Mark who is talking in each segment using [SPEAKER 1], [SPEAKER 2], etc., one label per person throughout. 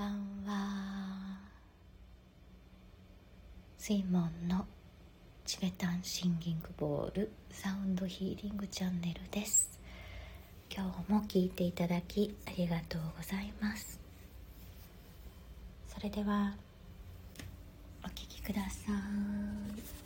[SPEAKER 1] ばんは。水門のチベタンシンギングボールサウンドヒーリングチャンネルです。今日も聞いていただきありがとうございます。それではお聴きください。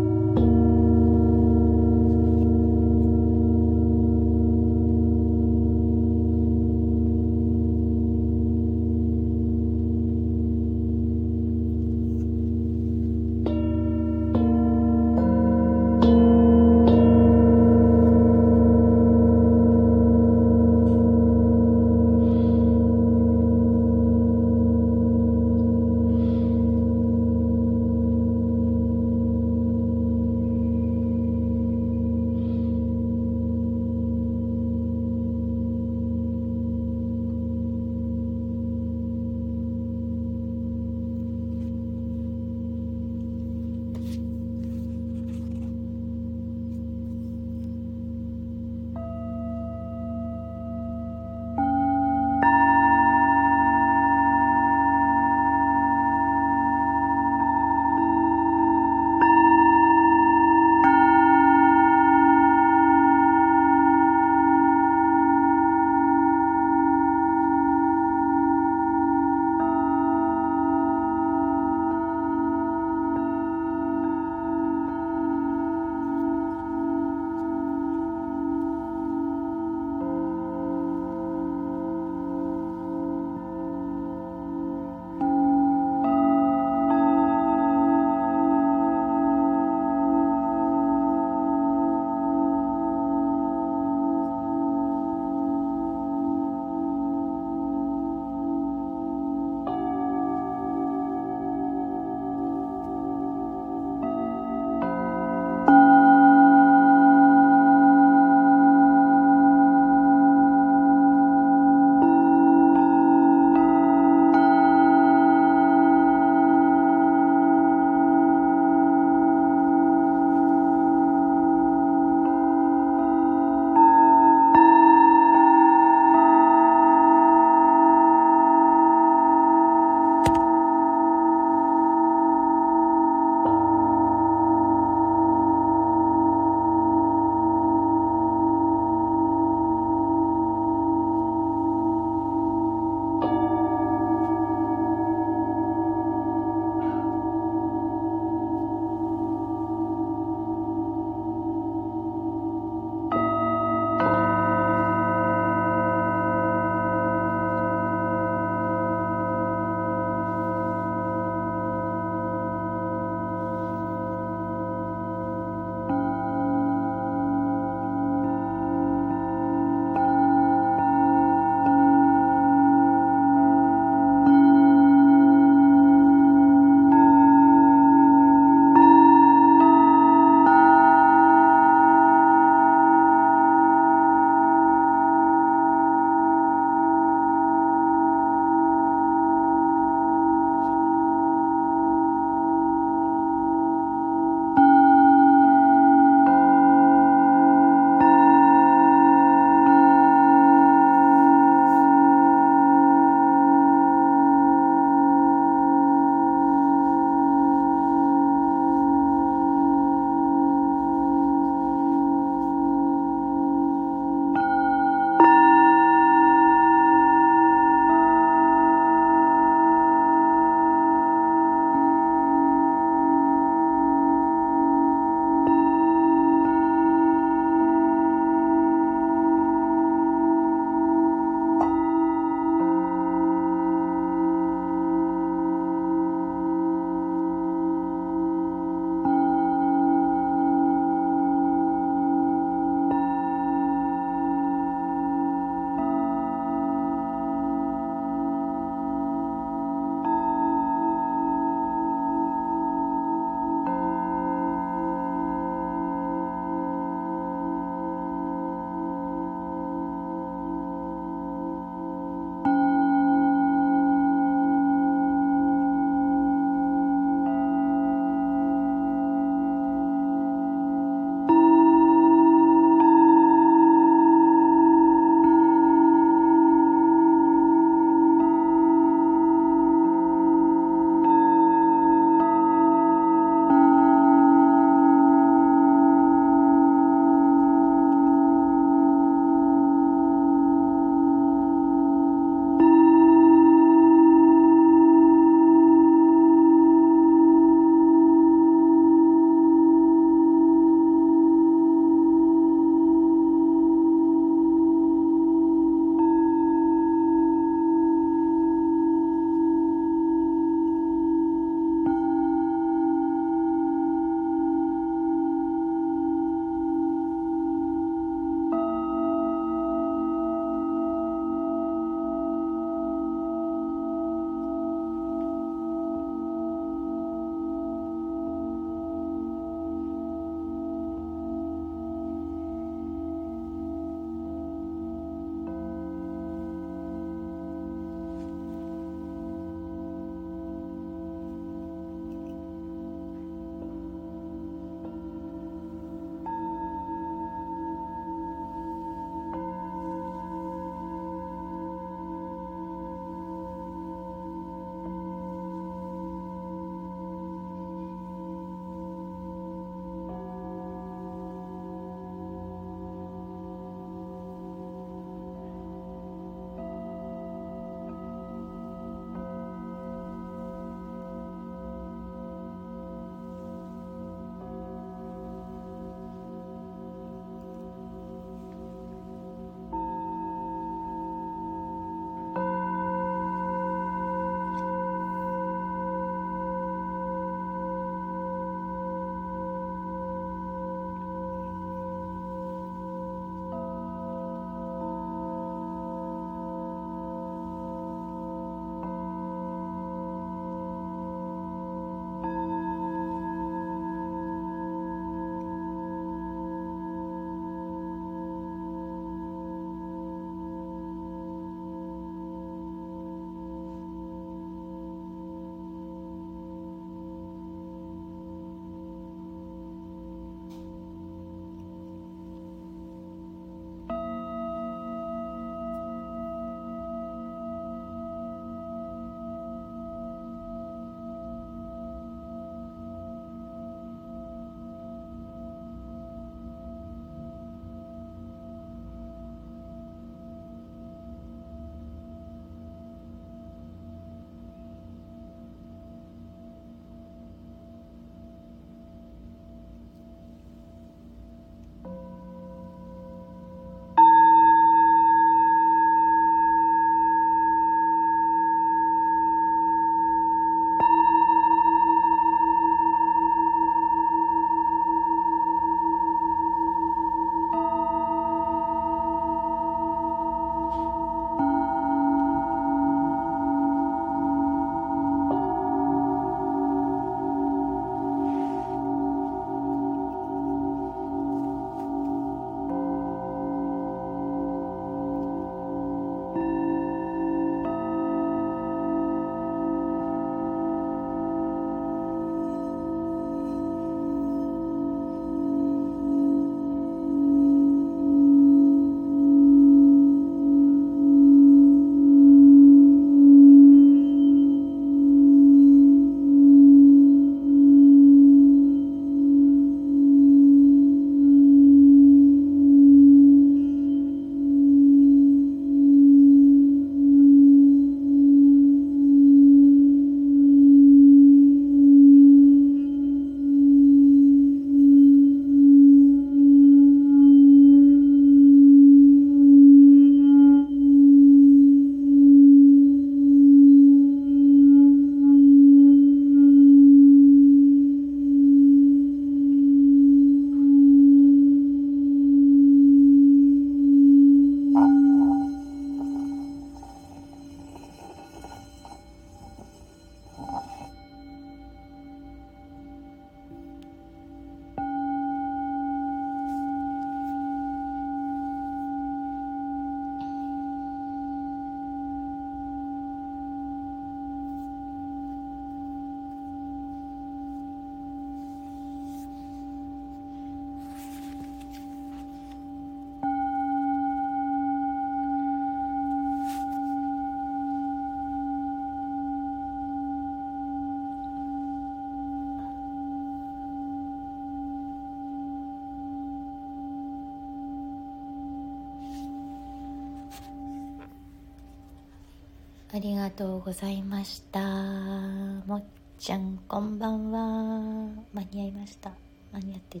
[SPEAKER 1] りがとうございました。もっちゃんこんばんは。間に合いました。間に合ってあ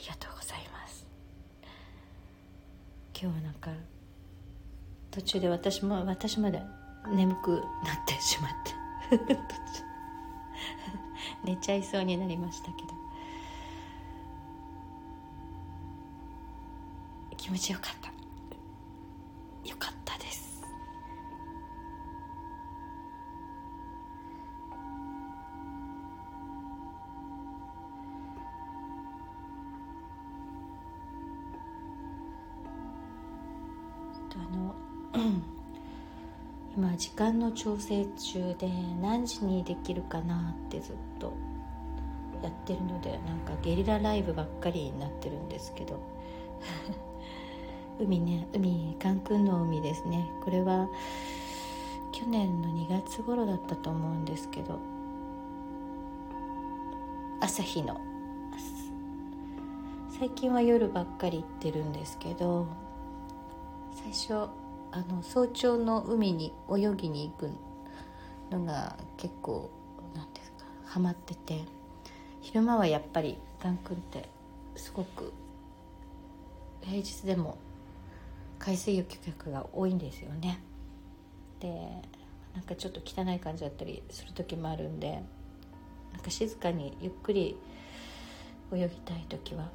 [SPEAKER 1] りがとうございます。今日はなんか途中で私も私まで眠くなってしまって。寝ちゃいそうになりましたけど。気持ちよかった。よかった。今時間の調整中で何時にできるかなってずっとやってるのでなんかゲリラライブばっかりになってるんですけど。海ね海カンクンの海ですね。これは去年の2月頃だったと思うんですけど。朝日の。最近は夜ばっかり行ってるんですけど最初あの早朝の海に泳ぎに行くのが結構なんですかハマってて昼間はやっぱりカンクンってすごく平日でも海水浴客が多いんですよね。でなんかちょっと汚い感じだったりする時もあるんでなんか静かにゆっくり泳ぎたい時は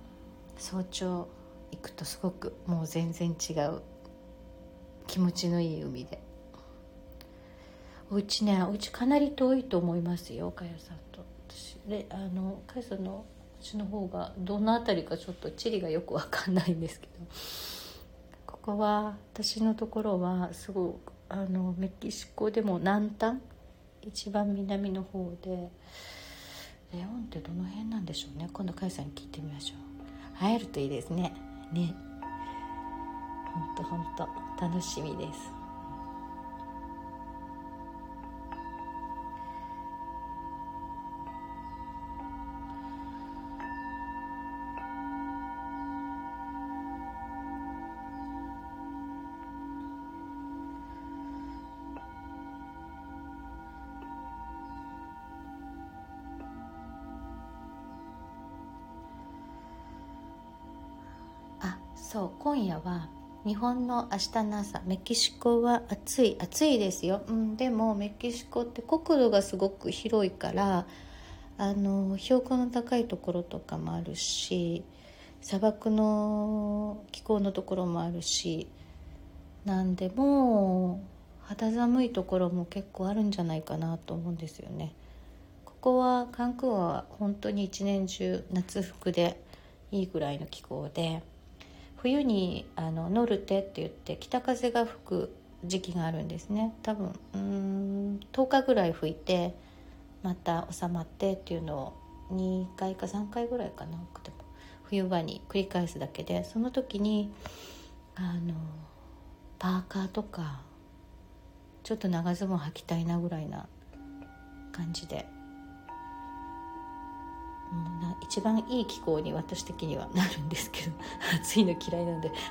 [SPEAKER 1] 早朝行くとすごくもう全然違う気持ちのいい海で。お家ねお家かなり遠いと思いますよかやさんと。私であのかやさんのうちの方がどの辺りかちょっと地理がよく分かんないんですけど。ここは私のところはすごくあのメキシコでも南端一番南の方でレオンってどの辺なんでしょうね。今度かやさんに聞いてみましょう。会えるといいですね。ね。ほんとほんと。楽しみです。あそう今夜は日本の明日の朝メキシコは暑い暑いですよ、うん、でもメキシコって国土がすごく広いからあの標高の高いところとかもあるし砂漠の気候のところもあるしなんでも肌寒いところも結構あるんじゃないかなと思うんですよね。ここはカンクンは本当に一年中夏服でいいぐらいの気候で冬にあのノルテって言って北風が吹く時期があるんですね。多分うん10日ぐらい吹いてまた収まってっていうのを2回か3回ぐらいかな。でも冬場に繰り返すだけでその時にあのパーカーとかちょっと長ズボン履きたいなぐらいな感じで一番いい気候に私的にはなるんですけど。暑いの嫌いなんで。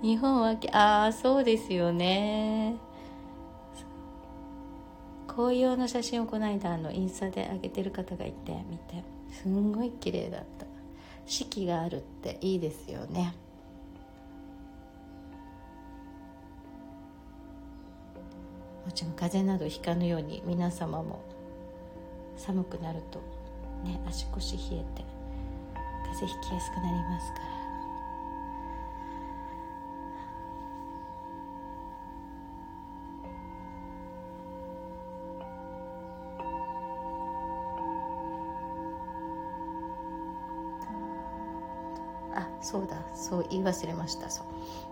[SPEAKER 1] 日本はああそうですよね。紅葉の写真をこの間あのインスタで上げてる方がいて見てすんごい綺麗だった。四季があるっていいですよね。もちろん風邪などひかぬように皆様も寒くなるとね足腰冷えて風邪ひきやすくなりますから。あそうだそう言い忘れました。そう。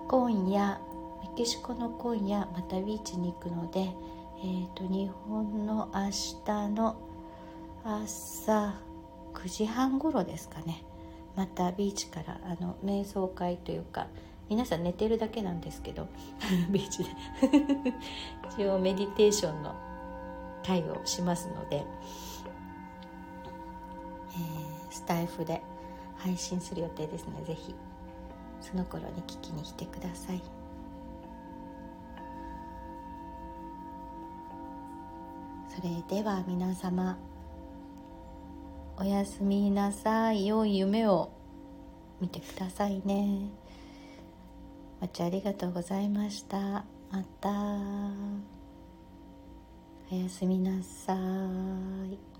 [SPEAKER 1] 今夜メキシコの今夜またビーチに行くので、えーと日本の明日の朝9時半頃ですかね。またビーチからあの瞑想会というか皆さん寝てるだけなんですけど ビーチで。一応メディテーションの会をしますので、えー、スタイフで配信する予定ですの、ね、でぜひその頃に聞きに来てください。それでは皆様。おやすみなさい。良い夢を見てくださいね。お茶ありがとうございました。また。おやすみなさい。